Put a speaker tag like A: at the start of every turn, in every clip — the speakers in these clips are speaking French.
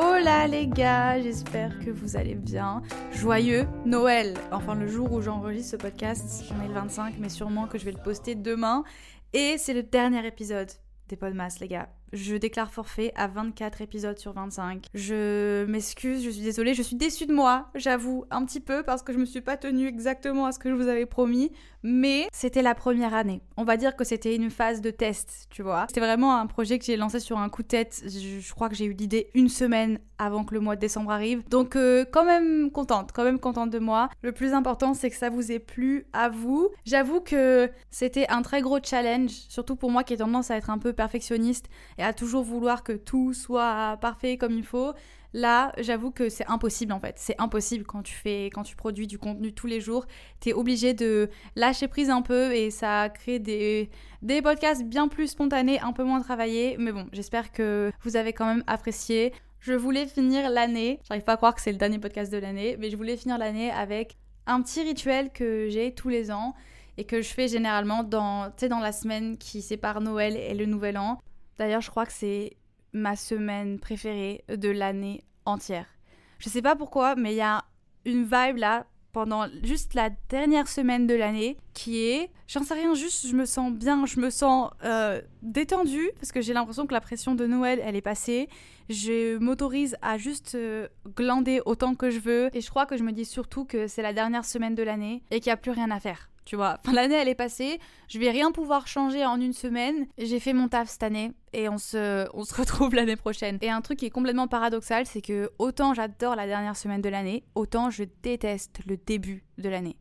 A: Hola les gars, j'espère que vous allez bien. Joyeux Noël Enfin le jour où j'enregistre ce podcast, j'en ai le 25, mais sûrement que je vais le poster demain. Et c'est le dernier épisode des Podmas les gars. Je déclare forfait à 24 épisodes sur 25. Je m'excuse, je suis désolée, je suis déçue de moi, j'avoue, un petit peu, parce que je me suis pas tenue exactement à ce que je vous avais promis, mais c'était la première année. On va dire que c'était une phase de test, tu vois. C'était vraiment un projet que j'ai lancé sur un coup de tête. Je, crois que j'ai eu l'idée une semaine avant que le mois de décembre arrive. Donc, euh, quand même contente, quand même contente de moi. Le plus important, c'est que ça vous ait plu à vous. J'avoue que c'était un très gros challenge, surtout pour moi qui ai tendance à être un peu perfectionniste et à toujours vouloir que tout soit parfait comme il faut. Là, j'avoue que c'est impossible en fait. C'est impossible quand tu fais, quand tu produis du contenu tous les jours. T'es obligé de lâcher prise un peu et ça crée des, des podcasts bien plus spontanés, un peu moins travaillés. Mais bon, j'espère que vous avez quand même apprécié. Je voulais finir l'année. J'arrive pas à croire que c'est le dernier podcast de l'année, mais je voulais finir l'année avec un petit rituel que j'ai tous les ans et que je fais généralement dans, dans la semaine qui sépare Noël et le Nouvel An. D'ailleurs, je crois que c'est ma semaine préférée de l'année entière. Je sais pas pourquoi, mais il y a une vibe là pendant juste la dernière semaine de l'année qui est, j'en sais rien, juste je me sens bien, je me sens euh, détendue parce que j'ai l'impression que la pression de Noël elle est passée. Je m'autorise à juste euh, glander autant que je veux et je crois que je me dis surtout que c'est la dernière semaine de l'année et qu'il n'y a plus rien à faire tu vois. l'année, elle est passée, je vais rien pouvoir changer en une semaine. J'ai fait mon taf cette année et on se, retrouve l'année prochaine. Et un truc qui est complètement paradoxal, c'est que autant j'adore la dernière semaine de l'année, autant je déteste le début de l'année.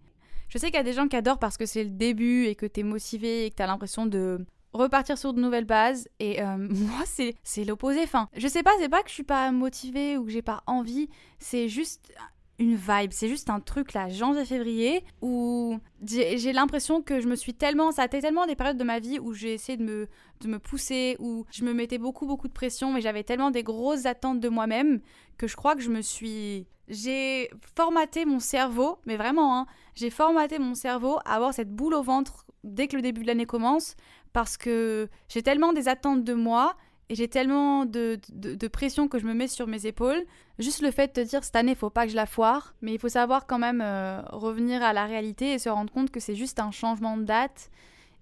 A: Je sais qu'il y a des gens qui adorent parce que c'est le début et que t'es motivé et que t'as l'impression de repartir sur de nouvelles bases et euh, moi c'est c'est l'opposé enfin je sais pas c'est pas que je suis pas motivée ou que j'ai pas envie c'est juste une vibe. C'est juste un truc là, janvier-février, où j'ai l'impression que je me suis tellement. Ça a été tellement des périodes de ma vie où j'ai essayé de me, de me pousser, où je me mettais beaucoup, beaucoup de pression, mais j'avais tellement des grosses attentes de moi-même que je crois que je me suis. J'ai formaté mon cerveau, mais vraiment, hein, j'ai formaté mon cerveau à avoir cette boule au ventre dès que le début de l'année commence, parce que j'ai tellement des attentes de moi et j'ai tellement de, de, pression que je me mets sur mes épaules. Juste le fait de te dire cette année, il faut pas que je la foire, mais il faut savoir quand même euh, revenir à la réalité et se rendre compte que c'est juste un changement de date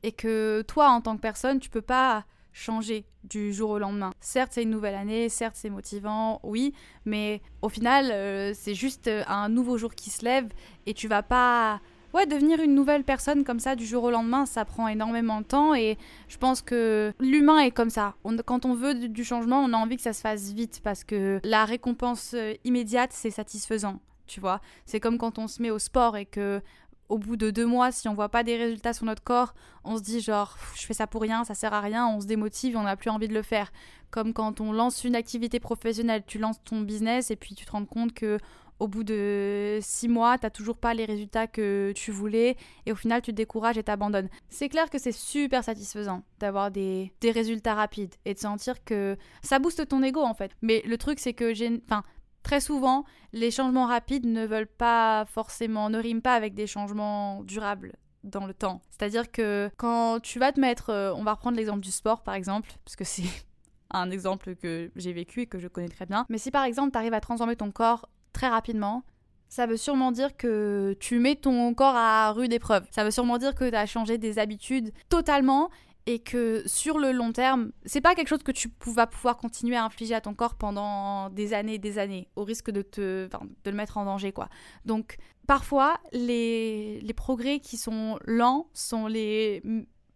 A: et que toi, en tant que personne, tu peux pas changer du jour au lendemain. Certes, c'est une nouvelle année, certes, c'est motivant, oui, mais au final, euh, c'est juste un nouveau jour qui se lève et tu vas pas ouais, devenir une nouvelle personne comme ça du jour au lendemain, ça prend énormément de temps et je pense que l'humain est comme ça. quand on veut du, changement, on a envie que ça se fasse vite parce que la récompense euh, immédiate, c'est satisfaisant. Tu vois, c'est comme quand on se met au sport et que au bout de deux mois, si on voit pas des résultats sur notre corps, on se dit genre je fais ça pour rien, ça sert à rien, on se démotive, on n'a plus envie de le faire. Comme quand on lance une activité professionnelle, tu lances ton business et puis tu te rends compte que au bout de six mois, t'as toujours pas les résultats que tu voulais et au final tu te décourages et t'abandonnes. C'est clair que c'est super satisfaisant d'avoir des, des, résultats rapides et de sentir que ça booste ton ego en fait. Mais le truc c'est que j'ai... Enfin, très souvent, les changements rapides ne veulent pas forcément, ne riment pas avec des changements durables dans le temps. C'est-à-dire que quand tu vas te mettre, euh, on va reprendre l'exemple du sport par exemple, parce que c'est un exemple que j'ai vécu et que je connais très bien. Mais si par exemple tu arrives à transformer ton corps très rapidement, ça veut sûrement dire que tu mets ton corps à rude épreuve. Ça veut sûrement dire que tu as changé des habitudes totalement et que sur le long terme, c'est pas quelque chose que tu vas pouvoir continuer à infliger à ton corps pendant des années et des années, au risque de te de le mettre en danger quoi. Donc parfois les, les progrès qui sont lents sont les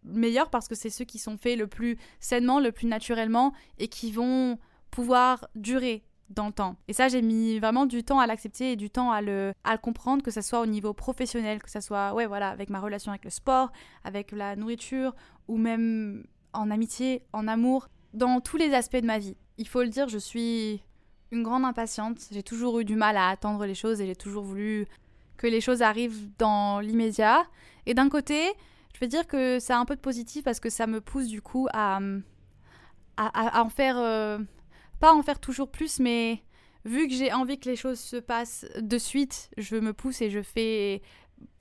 A: meilleurs parce que c'est ceux qui sont faits le plus sainement, le plus naturellement et qui vont pouvoir durer dans le temps. Et ça, j'ai mis vraiment du temps à l'accepter et du temps à le, à comprendre, que ce soit au niveau professionnel, que ce soit, ouais, voilà, avec ma relation avec le sport, avec la nourriture, ou même en amitié, en amour, dans tous les aspects de ma vie. Il faut le dire, je suis une grande impatiente. J'ai toujours eu du mal à attendre les choses et j'ai toujours voulu que les choses arrivent dans l'immédiat. Et d'un côté, je veux dire que c'est un peu de positif parce que ça me pousse du coup à, à, en faire, euh, pas en faire toujours plus, mais vu que j'ai envie que les choses se passent de suite, je me pousse et je fais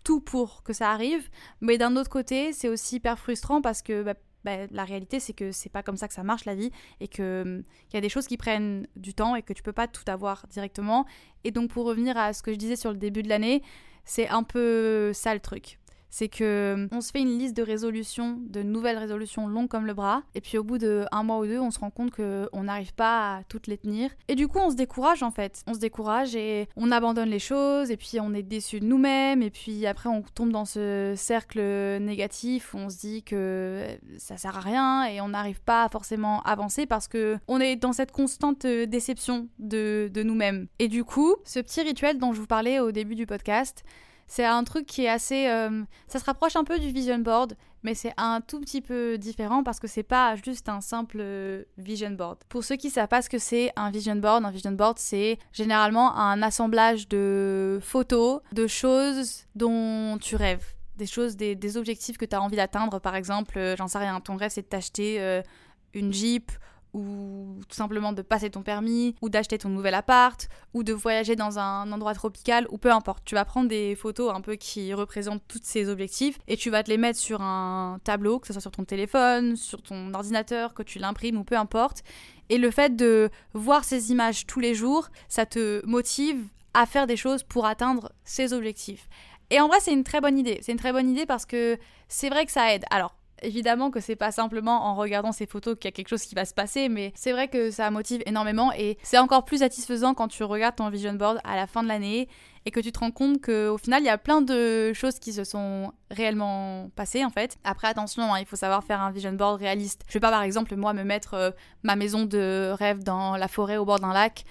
A: tout pour que ça arrive. Mais d'un autre côté, c'est aussi hyper frustrant parce que bah, bah, la réalité, c'est que c'est pas comme ça que ça marche la vie et hum, il y a des choses qui prennent du temps et que tu peux pas tout avoir directement. Et donc, pour revenir à ce que je disais sur le début de l'année, c'est un peu ça le truc c'est que hum, on se fait une liste de résolutions, de nouvelles résolutions longues comme le bras, et puis au bout de un mois ou deux, on se rend compte qu'on n'arrive pas à toutes les tenir. Et du coup, on se décourage en fait. On se décourage et on abandonne les choses, et puis on est déçu de nous-mêmes, et puis après on tombe dans ce cercle négatif où on se dit que ça sert à rien et on n'arrive pas à forcément avancer parce que on est dans cette constante déception de, de nous-mêmes. Et du coup, ce petit rituel dont je vous parlais au début du podcast, c'est un truc qui est assez. Euh, ça se rapproche un peu du vision board, mais c'est un tout petit peu différent parce que c'est pas juste un simple euh, vision board. Pour ceux qui savent pas ce que c'est un vision board, un vision board c'est généralement un assemblage de photos de choses dont tu rêves des choses, des, objectifs que tu as envie d'atteindre. Par exemple, euh, j'en sais rien, ton rêve c'est de t'acheter une Jeep ou tout simplement de passer ton permis, ou d'acheter ton nouvel appart, ou de voyager dans un endroit tropical, ou peu importe. Tu vas prendre des photos un peu qui représentent tous ces objectifs et tu vas te les mettre sur un tableau, que ce soit sur ton téléphone, sur ton ordinateur, que tu l'imprimes ou peu importe. Et le fait de voir ces images tous les jours, ça te motive à faire des choses pour atteindre ces objectifs. Et en vrai, c'est une très bonne idée. C'est une très bonne idée parce que c'est vrai que ça aide. Alors, Évidemment que c'est pas simplement en regardant ces photos qu'il y a quelque chose qui va se passer, mais c'est vrai que ça motive énormément et c'est encore plus satisfaisant quand tu regardes ton vision board à la fin de l'année et que tu te rends compte qu'au final il y a plein de choses qui se sont réellement passées en fait. Après attention, hein, il faut savoir faire un vision board réaliste. Je vais pas par exemple moi me mettre euh, ma maison de rêve dans la forêt au bord d'un lac.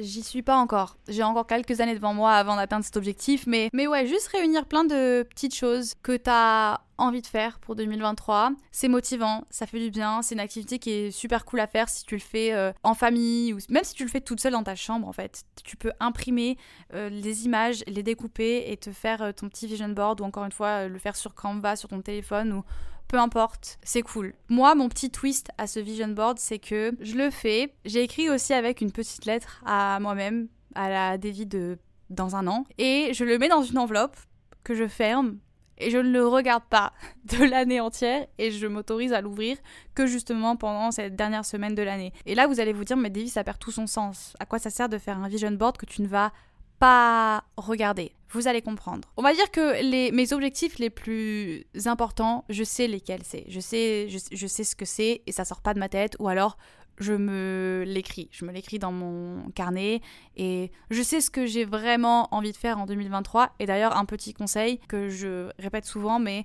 A: J'y suis pas encore. J'ai encore quelques années devant moi avant d'atteindre cet objectif, mais, mais ouais, juste réunir plein de petites choses que t'as envie de faire pour 2023. C'est motivant, ça fait du bien, c'est une activité qui est super cool à faire si tu le fais euh, en famille ou même si tu le fais toute seule dans ta chambre en fait. Tu peux imprimer euh, les images, les découper et te faire euh, ton petit vision board ou encore une fois le faire sur Canva, sur ton téléphone ou peu importe, c'est cool. Moi, mon petit twist à ce vision board, c'est que je le fais. J'ai écrit aussi avec une petite lettre à moi-même, à la dévie de dans un an, et je le mets dans une enveloppe que je ferme et je ne le regarde pas de l'année entière et je m'autorise à l'ouvrir que justement pendant cette dernière semaine de l'année. Et là, vous allez vous dire, mais Davy, ça perd tout son sens. À quoi ça sert de faire un vision board que tu ne vas pas regarder Vous allez comprendre. On va dire que les, mes objectifs les plus importants, je sais lesquels c'est. Je sais, je, sais ce que c'est et ça sort pas de ma tête. Ou alors, je me l'écris. Je me l'écris dans mon carnet et je sais ce que j'ai vraiment envie de faire en 2023. Et d'ailleurs, un petit conseil que je répète souvent, mais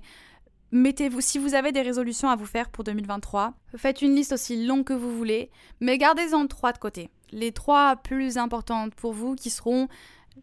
A: mettez-vous, si vous avez des résolutions à vous faire pour 2023, faites une liste aussi longue que vous voulez, mais gardez-en trois de côté. Les trois plus importantes pour vous qui seront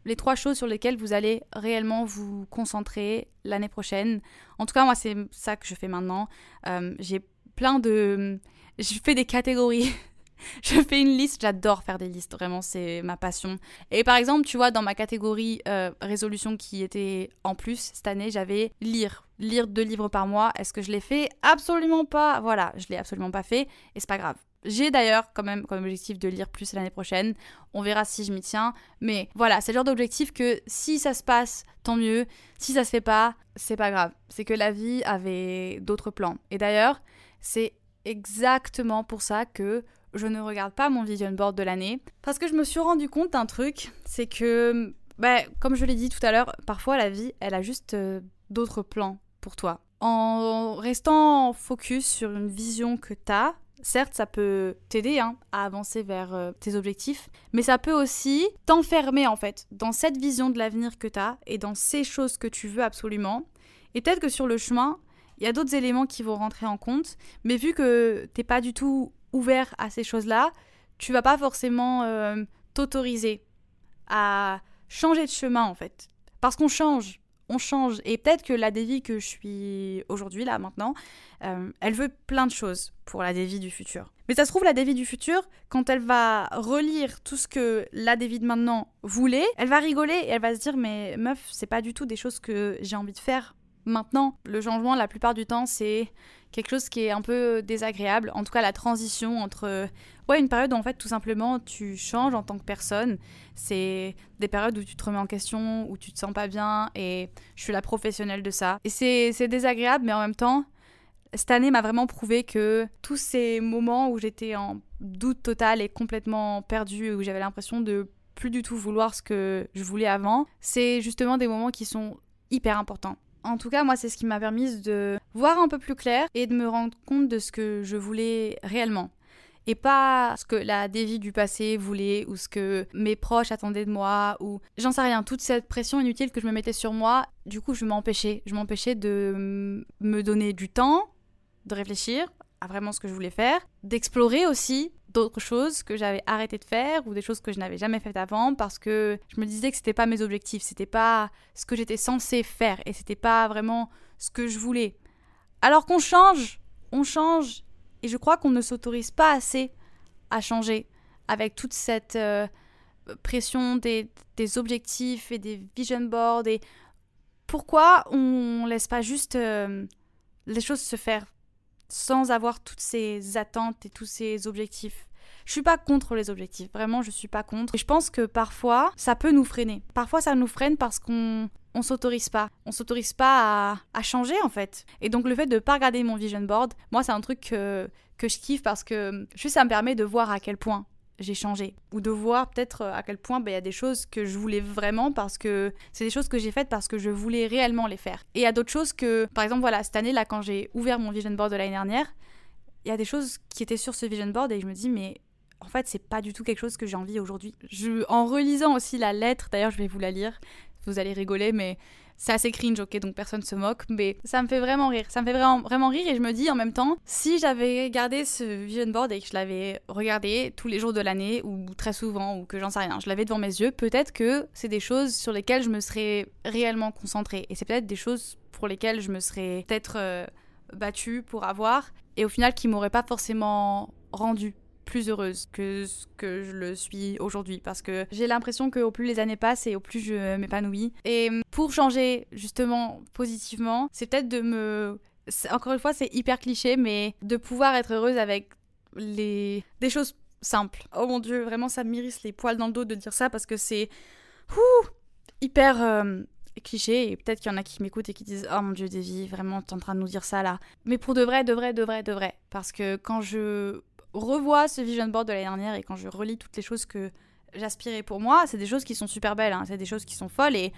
A: les trois choses sur lesquelles vous allez réellement vous concentrer l'année prochaine. En tout cas, moi, c'est ça que je fais maintenant. Euh, j'ai plein de je fais des catégories. je fais une liste, j'adore faire des listes, vraiment c'est ma passion. Et par exemple, tu vois, dans ma catégorie euh, résolution qui était en plus cette année, j'avais lire, lire deux livres par mois. Est-ce que je l'ai fait? Absolument pas. Voilà, je l'ai absolument pas fait et c'est pas grave. J'ai d'ailleurs quand même comme objectif de lire plus l'année prochaine. On verra si je m'y tiens. Mais voilà, c'est le genre d'objectif que si ça se passe, tant mieux. Si ça se fait pas, c'est pas grave. C'est que la vie avait d'autres plans. Et d'ailleurs, c'est exactement pour ça que je ne regarde pas mon vision board de l'année. Parce que je me suis rendu compte d'un truc, c'est que, bah, comme je l'ai dit tout à l'heure, parfois la vie, elle a juste euh, d'autres plans pour toi. En restant focus sur une vision que tu as, certes, ça peut t'aider hein, à avancer vers euh, tes objectifs, mais ça peut aussi t'enfermer en fait dans cette vision de l'avenir que tu as et dans ces choses que tu veux absolument. Et peut-être que sur le chemin, il y a d'autres éléments qui vont rentrer en compte, mais vu que t'es pas du tout ouvert à ces choses-là, tu vas pas forcément euh, t'autoriser à changer de chemin en fait. Parce qu'on change, on change. Et peut-être que la Davy que je suis aujourd'hui, là, maintenant, euh, elle veut plein de choses pour la Davy du futur. Mais ça se trouve, la Davy du futur, quand elle va relire tout ce que la Davy de maintenant voulait, elle va rigoler et elle va se dire Mais meuf, c'est pas du tout des choses que j'ai envie de faire maintenant. Le changement, la plupart du temps, c'est quelque chose qui est un peu désagréable. En tout cas, la transition entre ouais, une période où en fait tout simplement tu changes en tant que personne. C'est des périodes où tu te remets en question, où tu te sens pas bien et je suis la professionnelle de ça. Et c'est désagréable, mais en même temps, cette année m'a vraiment prouvé que tous ces moments où j'étais en doute total et complètement perdue, où j'avais l'impression de plus du tout vouloir ce que je voulais avant, c'est justement des moments qui sont hyper importants. En tout cas, moi, c'est ce qui m'a permis de voir un peu plus clair et de me rendre compte de ce que je voulais réellement. Et pas ce que la dévie du passé voulait ou ce que mes proches attendaient de moi ou j'en sais rien, toute cette pression inutile que je me mettais sur moi, du coup je m'empêchais, je m'empêchais de me donner du temps, de réfléchir à vraiment ce que je voulais faire, d'explorer aussi d'autres choses que j'avais arrêté de faire ou des choses que je n'avais jamais faites avant parce que je me disais que c'était pas mes objectifs, c'était pas ce que j'étais censé faire et c'était pas vraiment ce que je voulais. Alors qu'on change, on change et je crois qu'on ne s'autorise pas assez à changer avec toute cette euh, pression des, objectifs et des vision boards. Et pourquoi on laisse pas juste euh, les choses se faire? Sans avoir toutes ces attentes et tous ces objectifs je suis pas contre les objectifs, vraiment je suis pas contre. Et je pense que parfois ça peut nous freiner. Parfois ça nous freine parce qu'on on s'autorise pas. On s'autorise pas à, changer en fait. Et donc le fait de pas regarder mon vision board, moi c'est un truc que, que je kiffe parce que juste ça me permet de voir à quel point j'ai changé. Ou de voir peut-être à quel point bah, il y a des choses que je voulais vraiment parce que c'est des choses que j'ai faites parce que je voulais réellement les faire. Et il y a d'autres choses que, par exemple, voilà, cette année là, quand j'ai ouvert mon vision board de l'année dernière, il y a des choses qui étaient sur ce vision board et je me dis, mais en fait, c'est pas du tout quelque chose que j'ai envie aujourd'hui. en relisant aussi la lettre, d'ailleurs, je vais vous la lire vous allez rigoler, mais c'est assez cringe, ok, donc personne se moque, mais ça me fait vraiment rire. Ça me fait vraiment, vraiment rire et je me dis en même temps, si j'avais gardé ce vision board et que je l'avais regardé tous les jours de l'année ou très souvent ou que j'en sais rien, je l'avais devant mes yeux, peut-être que c'est des choses sur lesquelles je me serais réellement concentrée et c'est peut-être des choses pour lesquelles je me serais peut-être euh, battue pour avoir et au final qui m'auraient pas forcément rendu plus heureuse que ce que je le suis aujourd'hui parce que j'ai l'impression qu'au plus les années passent et au plus je m'épanouis. Et pour changer justement positivement, c'est peut-être de me... Encore une fois, c'est hyper cliché, mais de pouvoir être heureuse avec les... des choses simples. Oh mon dieu, vraiment ça m'irrisse les poils dans le dos de dire ça parce que c'est hyper euh, cliché et peut-être qu'il y en a qui m'écoutent et qui disent oh mon dieu Davy vraiment t'es en train de nous dire ça là mais pour de vrai de vrai de vrai de vrai parce que quand je revois ce vision board de l'année dernière et quand je relis toutes les choses que j'aspirais pour moi, c'est des choses qui sont super belles, hein. c'est des choses qui sont folles et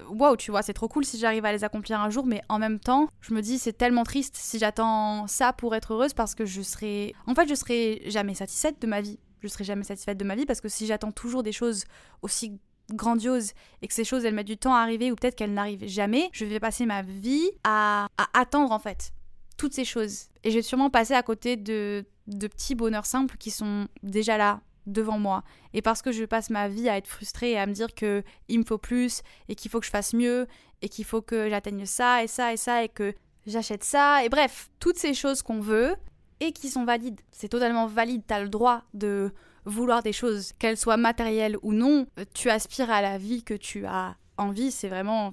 A: euh, waouh, tu vois, c'est trop cool si j'arrive à les accomplir un jour, mais en même temps, je me dis c'est tellement triste si j'attends ça pour être heureuse parce que je serai. En fait, je serai jamais satisfaite de ma vie. Je serai jamais satisfaite de ma vie parce que si j'attends toujours des choses aussi grandioses et que ces choses elles mettent du temps à arriver ou peut-être qu'elles n'arrivent jamais, je vais passer ma vie à, à attendre en fait toutes ces choses. Et je vais sûrement passer à côté de de petits bonheurs simples qui sont déjà là devant moi. Et parce que je passe ma vie à être frustrée et à me dire que il me faut plus et qu'il faut que je fasse mieux et qu'il faut que j'atteigne ça et ça et ça et que j'achète ça et bref, toutes ces choses qu'on veut et qui sont valides. C'est totalement valide, tu as le droit de vouloir des choses, qu'elles soient matérielles ou non. Tu aspires à la vie que tu as envie, c'est vraiment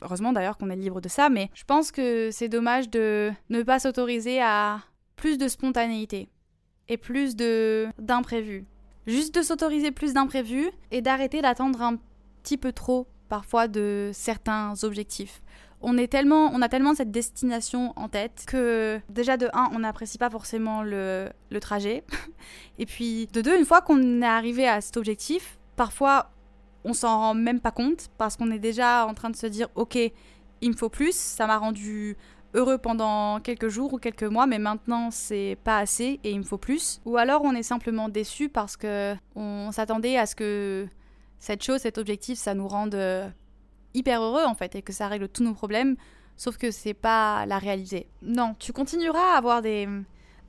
A: heureusement d'ailleurs qu'on est libre de ça, mais je pense que c'est dommage de ne pas s'autoriser à plus de spontanéité et plus de d'imprévus. Juste de s'autoriser plus d'imprévus et d'arrêter d'attendre un petit peu trop parfois de certains objectifs. On, est tellement, on a tellement cette destination en tête que déjà de 1, on n'apprécie pas forcément le, le trajet. et puis de 2, une fois qu'on est arrivé à cet objectif, parfois on s'en rend même pas compte parce qu'on est déjà en train de se dire ok, il me faut plus, ça m'a rendu heureux pendant quelques jours ou quelques mois, mais maintenant c'est pas assez et il me faut plus. Ou alors on est simplement déçu parce que on s'attendait à ce que cette chose, cet objectif, ça nous rende euh, hyper heureux en fait et que ça règle tous nos problèmes. Sauf que c'est pas la réalité. Non, tu continueras à avoir des,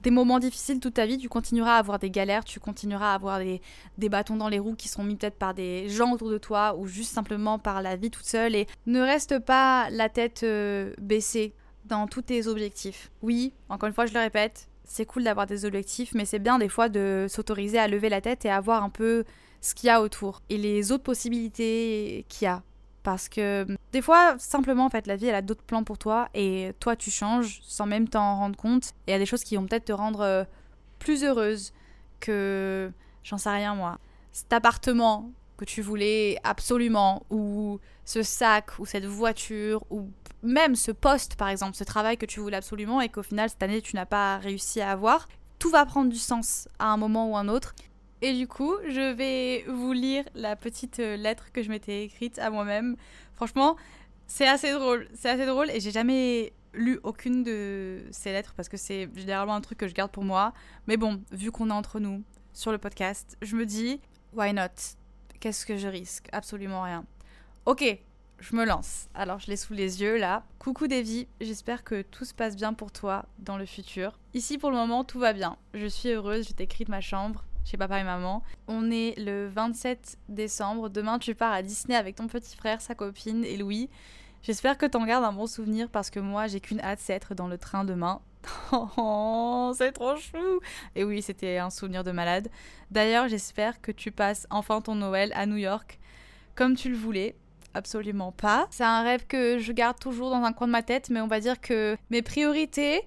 A: des moments difficiles toute ta vie, tu continueras à avoir des galères, tu continueras à avoir des, des bâtons dans les roues qui seront mis peut-être par des gens autour de toi ou juste simplement par la vie toute seule. Et ne reste pas la tête euh, baissée dans tous tes objectifs. Oui, encore une fois, je le répète, c'est cool d'avoir des objectifs, mais c'est bien des fois de s'autoriser à lever la tête et à voir un peu ce qu'il y a autour et les autres possibilités qu'il y a. Parce que des fois, simplement, en fait, la vie, elle a d'autres plans pour toi et toi, tu changes sans même t'en rendre compte. Et il y a des choses qui vont peut-être te rendre euh, plus heureuse que, j'en sais rien moi, cet appartement que tu voulais absolument, ou ce sac, ou cette voiture, ou même ce poste, par exemple, ce travail que tu voulais absolument et qu'au final, cette année, tu n'as pas réussi à avoir. Tout va prendre du sens à un moment ou un autre. Et du coup, je vais vous lire la petite euh, lettre que je m'étais écrite à moi-même. Franchement, c'est assez drôle. C'est assez drôle et j'ai jamais lu aucune de ces lettres parce que c'est généralement un truc que je garde pour moi. Mais bon, vu qu'on est entre nous sur le podcast, je me dis, why not? Qu'est-ce que je risque? Absolument rien. Ok, je me lance. Alors, je l'ai sous les yeux là. Coucou Davy, j'espère que tout se passe bien pour toi dans le futur. Ici, pour le moment, tout va bien. Je suis heureuse, je t'écris de ma chambre chez papa et maman. On est le 27 décembre. Demain, tu pars à Disney avec ton petit frère, sa copine et Louis. J'espère que t'en gardes un bon souvenir parce que moi, j'ai qu'une hâte, c'est être dans le train demain. Oh, c'est trop chou Et oui, c'était un souvenir de malade. D'ailleurs, j'espère que tu passes enfin ton Noël à New York comme tu le voulais. Absolument pas. C'est un rêve que je garde toujours dans un coin de ma tête, mais on va dire que mes priorités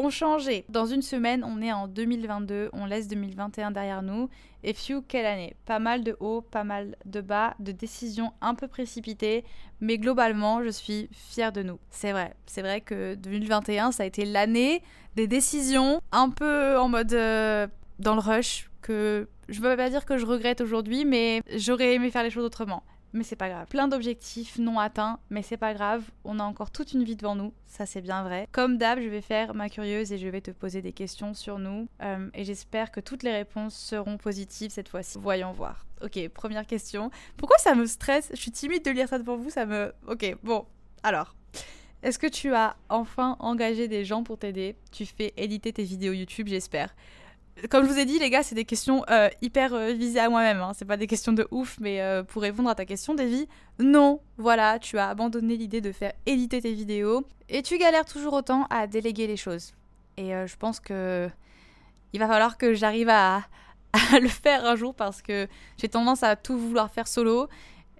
A: ont changé. Dans une semaine, on est en 2022, on laisse 2021 derrière nous. Et few, quelle année? Pas mal de hauts, pas mal de bas, de décisions un peu précipitées, mais globalement, je suis fière de nous. C'est vrai, c'est vrai que 2021, ça a été l'année des décisions un peu en mode euh, dans le rush, que je ne veux pas dire que je regrette aujourd'hui, mais j'aurais aimé faire les choses autrement mais c'est pas grave. Plein d'objectifs non atteints, mais c'est pas grave, on a encore toute une vie devant nous, ça c'est bien vrai. Comme d'hab, je vais faire ma curieuse et je vais te poser des questions sur nous, euh, et j'espère que toutes les réponses seront positives cette fois-ci. Voyons voir. Ok, première question. Pourquoi ça me stresse? Je suis timide de lire ça devant vous, ça me... Ok, bon, alors... Est-ce que tu as enfin engagé des gens pour t'aider? Tu fais éditer tes vidéos YouTube, j'espère comme je vous ai dit, les gars, c'est des questions euh, hyper euh, visées à moi-même. Hein. C'est pas des questions de ouf, mais euh, pour répondre à ta question, Davy, non, voilà, tu as abandonné l'idée de faire éditer tes vidéos et tu galères toujours autant à déléguer les choses. Et je pense que il va falloir que j'arrive à, à, le faire un jour parce que j'ai tendance à tout vouloir faire solo.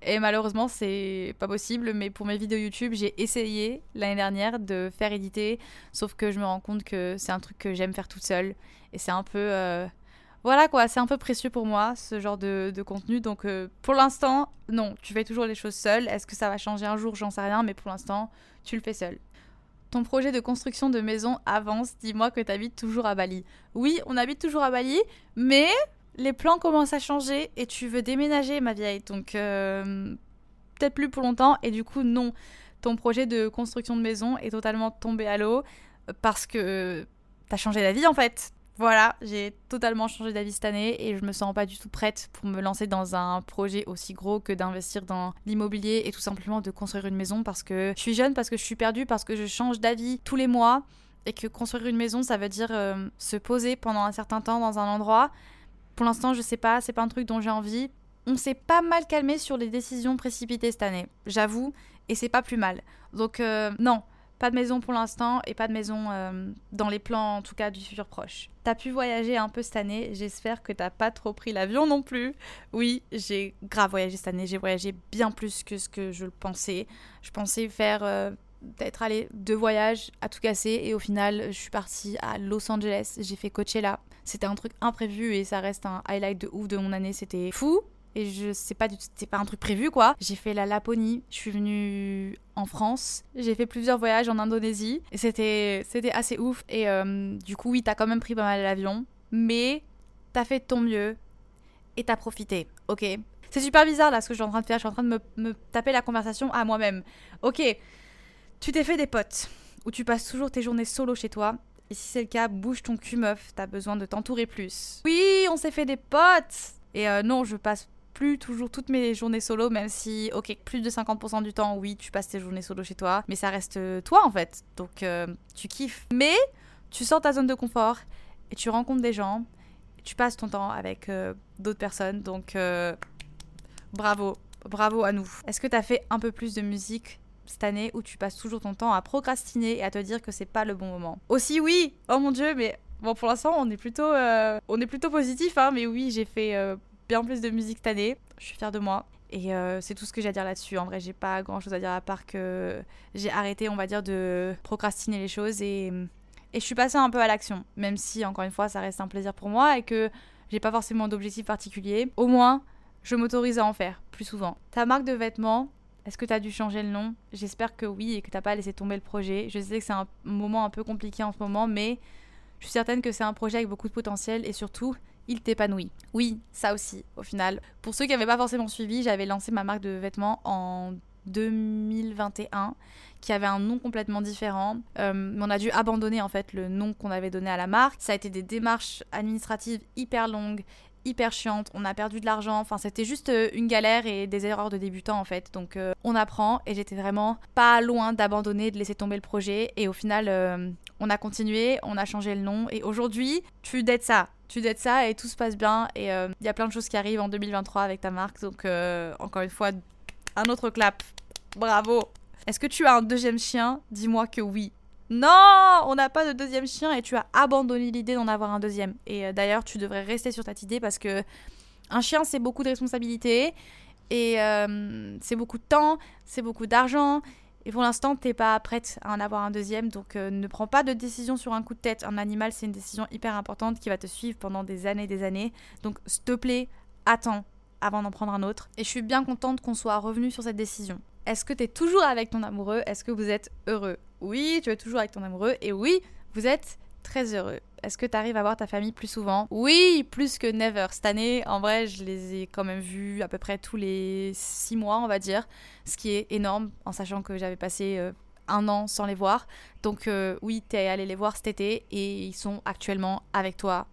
A: Et malheureusement, c'est pas possible. Mais pour mes vidéos YouTube, j'ai essayé l'année dernière de faire éditer. Sauf que je me rends compte que c'est un truc que j'aime faire toute seule et c'est un peu. Euh, voilà quoi, c'est un peu précieux pour moi, ce genre de, contenu. Donc euh, pour l'instant, non, tu fais toujours les choses seule. Est-ce que ça va changer un jour? J'en sais rien, mais pour l'instant, tu le fais seul. Ton projet de construction de maison avance. Dis-moi que tu habites toujours à Bali. Oui, on habite toujours à Bali, mais les plans commencent à changer et tu veux déménager, ma vieille. Donc euh, peut-être plus pour longtemps. Et du coup, non. Ton projet de construction de maison est totalement tombé à l'eau parce que t'as changé la vie en fait. Voilà, j'ai totalement changé d'avis cette année et je me sens pas du tout prête pour me lancer dans un projet aussi gros que d'investir dans l'immobilier et tout simplement de construire une maison parce que je suis jeune, parce que je suis perdue, parce que je change d'avis tous les mois et que construire une maison, ça veut dire euh, se poser pendant un certain temps dans un endroit. Pour l'instant, je sais pas, c'est pas un truc dont j'ai envie. On s'est pas mal calmé sur les décisions précipitées cette année, j'avoue, et c'est pas plus mal. Donc euh, non, pas de maison pour l'instant et pas de maison euh, dans les plans en tout cas du futur proche. T'as pu voyager un peu cette année, j'espère que t'as pas trop pris l'avion non plus. Oui, j'ai grave voyagé cette année, j'ai voyagé bien plus que ce que je le pensais. Je pensais faire euh, d'être allé deux voyages à tout casser et au final je suis partie à Los Angeles, j'ai fait Coachella. C'était un truc imprévu et ça reste un highlight de ouf de mon année, c'était fou et je sais pas du tout, c'était pas un truc prévu quoi. J'ai fait la Laponie, je suis venue en France, j'ai fait plusieurs voyages en Indonésie. Et c'était assez ouf. Et euh, du coup oui t'as quand même pris pas mal l'avion, mais t'as fait de ton mieux. Et t'as profité, ok. C'est super bizarre là ce que je suis en train de faire, je suis en train de me, taper la conversation à moi-même. Ok, tu t'es fait des potes. Où tu passes toujours tes journées solo chez toi. Et si c'est le cas, bouge ton cul meuf, t'as besoin de t'entourer plus. Oui, on s'est fait des potes. Et euh, non, je passe plus toujours toutes mes journées solo, même si, ok, plus de 50% du temps, oui, tu passes tes journées solo chez toi, mais ça reste euh, toi en fait. Donc euh, tu kiffes. Mais tu sors ta zone de confort et tu rencontres des gens, tu passes ton temps avec euh, d'autres personnes, donc bravo, bravo à nous. Est-ce que tu as fait un peu plus de musique cette année où tu passes toujours ton temps à procrastiner et à te dire que c'est pas le bon moment? Aussi oui, oh mon dieu, mais bon pour l'instant on est plutôt, on est plutôt positif, hein, mais oui j'ai fait bien plus de musique cette année, je suis fière de moi. Et c'est tout ce que j'ai à dire là-dessus. En vrai, j'ai pas grand chose à dire à part que j'ai arrêté, on va dire, de procrastiner les choses et et je suis passée un peu à l'action, même si, encore une fois, ça reste un plaisir pour moi et que j'ai pas forcément d'objectif particulier. Au moins, je m'autorise à en faire plus souvent. Ta marque de vêtements, est-ce que tu as dû changer le nom? J'espère que oui et que t'as pas laissé tomber le projet. Je sais que c'est un moment un peu compliqué en ce moment, mais je suis certaine que c'est un projet avec beaucoup de potentiel et surtout, il t'épanouit. Oui, ça aussi, au final. Pour ceux qui n'avaient pas forcément suivi, j'avais lancé ma marque de vêtements en 2021 qui avait un nom complètement différent. Euh, on a dû abandonner en fait le nom qu'on avait donné à la marque. Ça a été des démarches administratives hyper longues, hyper chiantes. On a perdu de l'argent. Enfin, c'était juste euh, une galère et des erreurs de débutants en fait. Donc, euh, on apprend et j'étais vraiment pas loin d'abandonner, de laisser tomber le projet. Et au final, on a continué, on a changé le nom. Et aujourd'hui, tu dettes ça. Tu dettes ça et tout se passe bien. Et il y a plein de choses qui arrivent en 2023 avec ta marque. Donc, encore une fois, un autre clap. Bravo. Est-ce que tu as un deuxième chien? Dis-moi que oui. Non, on n'a pas de deuxième chien et tu as abandonné l'idée d'en avoir un deuxième. Et euh, d'ailleurs, tu devrais rester sur cette idée parce que un chien, c'est beaucoup de responsabilités et euh, c'est beaucoup de temps, c'est beaucoup d'argent. Et pour l'instant, t'es pas prête à en avoir un deuxième, donc euh, ne prends pas de décision sur un coup de tête. Un animal, c'est une décision hyper importante qui va te suivre pendant des années et des années. Donc, s'il te plaît, attends avant d'en prendre un autre. Et je suis bien contente qu'on soit revenu sur cette décision. Est-ce que tu es toujours avec ton amoureux? Est-ce que vous êtes heureux? Oui, tu es toujours avec ton amoureux. Et oui, vous êtes très heureux. Est-ce que tu arrives à voir ta famille plus souvent? Oui, plus que never. Cette année, en vrai, je les ai quand même vus à peu près tous les six mois, on va dire. Ce qui est énorme en sachant que j'avais passé euh, un an sans les voir. Donc euh, oui, tu es allé les voir cet été et ils sont actuellement avec toi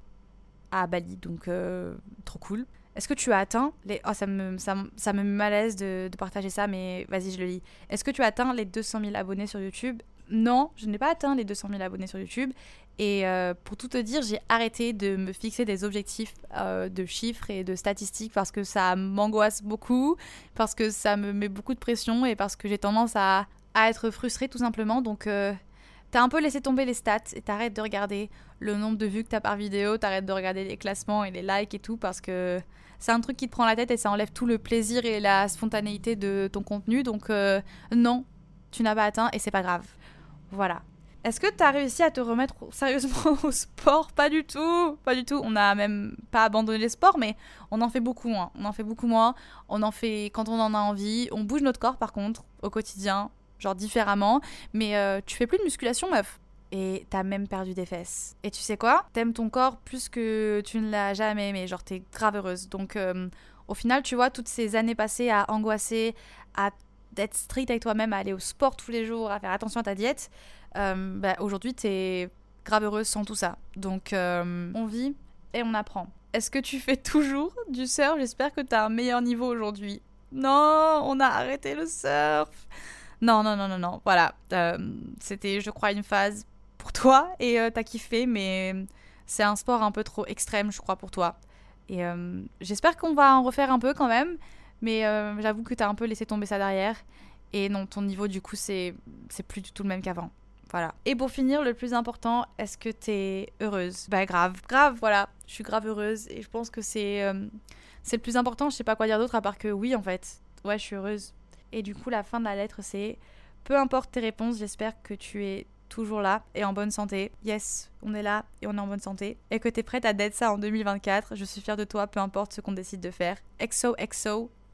A: à Bali. Donc euh, trop cool. Est-ce que tu as atteint les... Oh, ça me, ça, ça me malaise de, de, partager ça, mais vas-y, je le lis. Est-ce que tu as atteint les 200 000 abonnés sur YouTube Non, je n'ai pas atteint les 200 000 abonnés sur YouTube. Et euh, pour tout te dire, j'ai arrêté de me fixer des objectifs euh, de chiffres et de statistiques parce que ça m'angoisse beaucoup, parce que ça me met beaucoup de pression et parce que j'ai tendance à, être frustrée tout simplement. Donc, euh, t'as un peu laissé tomber les stats et t'arrêtes de regarder le nombre de vues que t'as par vidéo, t'arrêtes de regarder les classements et les likes et tout parce que c'est un truc qui te prend la tête et ça enlève tout le plaisir et la spontanéité de ton contenu. Donc non, tu n'as pas atteint et c'est pas grave. Voilà. Est-ce que tu réussi à te remettre sérieusement au sport? Pas du tout, pas du tout. On n'a même pas abandonné les sports, mais on en fait beaucoup moins. On en fait beaucoup moins. On en fait quand on en a envie. On bouge notre corps par contre au quotidien, genre différemment. Mais euh, tu fais plus de musculation, meuf et t'as même perdu des fesses. Et tu sais quoi? T'aimes ton corps plus que tu ne l'as jamais aimé, genre t'es grave heureuse. Donc euh, au final, tu vois, toutes ces années passées à angoisser, à être strict avec toi-même, à aller au sport tous les jours, à faire attention à ta diète, euh, bah, aujourd'hui t'es grave heureuse sans tout ça. Donc euh, on vit et on apprend. Est-ce que tu fais toujours du surf? J'espère que t'as un meilleur niveau aujourd'hui. Non, on a arrêté le surf. Non, non, non, non, non. Voilà. C'était, je crois, une phase toi et euh, t'as kiffé, mais c'est un sport un peu trop extrême, je crois, pour toi. Et euh, j'espère qu'on va en refaire un peu quand même, mais euh, j'avoue que t'as un peu laissé tomber ça derrière. Et non, ton niveau, du coup, c'est plus du tout le même qu'avant. Voilà. Et pour finir, le plus important, est-ce que t'es heureuse? Bah grave, grave, voilà. Je suis grave heureuse et je pense que c'est c'est le plus important. Je sais pas quoi dire d'autre à part que oui, en fait. Ouais, je suis heureuse. Et du coup, la fin de la lettre, c'est peu importe tes réponses, j'espère que tu es toujours là et en bonne santé. Yes, on est là et on est en bonne santé. Et que tu es prête à d'être ça en 2024. Je suis fière de toi, peu importe ce qu'on décide de faire. Exo,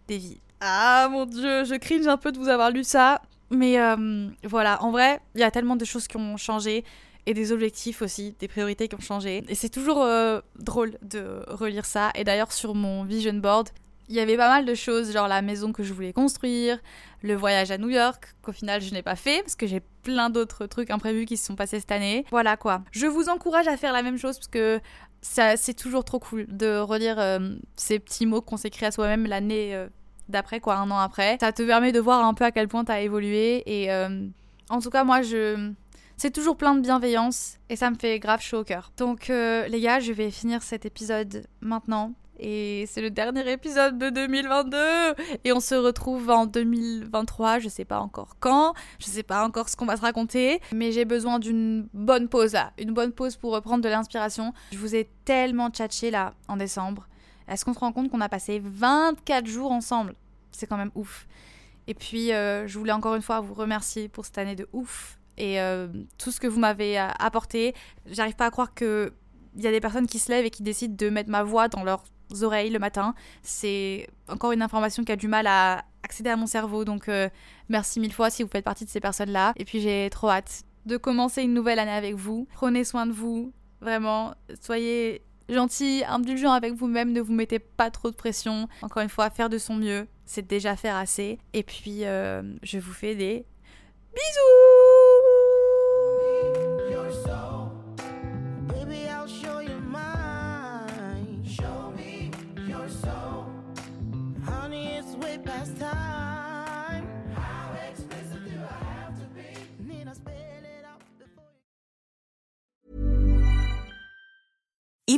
A: exo, Davy. Ah mon dieu, je cringe un peu de vous avoir lu ça. Mais euh, voilà, en vrai, il y a tellement de choses qui ont changé et des objectifs aussi, des priorités qui ont changé. Et c'est toujours euh, drôle de relire ça. Et d'ailleurs, sur mon vision board, il y avait pas mal de choses, genre la maison que je voulais construire, le voyage à New York, qu'au final je n'ai pas fait, parce que j'ai plein d'autres trucs imprévus qui se sont passés cette année. Voilà quoi. Je vous encourage à faire la même chose, parce que c'est toujours trop cool de relire euh, ces petits mots qu'on s'écrit à soi-même l'année euh, d'après, quoi, un an après. Ça te permet de voir un peu à quel point t'as évolué, et euh, en tout cas, moi, je C'est toujours plein de bienveillance et ça me fait grave chaud au cœur. Donc les gars, je vais finir cet épisode maintenant. Et c'est le dernier épisode de 2022 et on se retrouve en 2023, je sais pas encore quand, je sais pas encore ce qu'on va se raconter, mais j'ai besoin d'une bonne pause là, une bonne pause pour reprendre de l'inspiration. Je vous ai tellement tchatché là en décembre. Est-ce qu'on se rend compte qu'on a passé 24 jours ensemble? C'est quand même ouf. Et puis, euh, je voulais encore une fois vous remercier pour cette année de ouf et euh, tout ce que vous m'avez euh, apporté. J'arrive pas à croire qu'il y a des personnes qui se lèvent et qui décident de mettre ma voix dans leurs oreilles le matin. C'est encore une information qui a du mal à accéder à mon cerveau. Donc, merci mille fois si vous faites partie de ces personnes-là. Et puis, j'ai trop hâte de commencer une nouvelle année avec vous. Prenez soin de vous. Vraiment, soyez gentil, indulgent avec vous-même, ne vous mettez pas trop de pression. Encore une fois, faire de son mieux, c'est déjà faire assez. Et puis, euh, je vous fais des bisous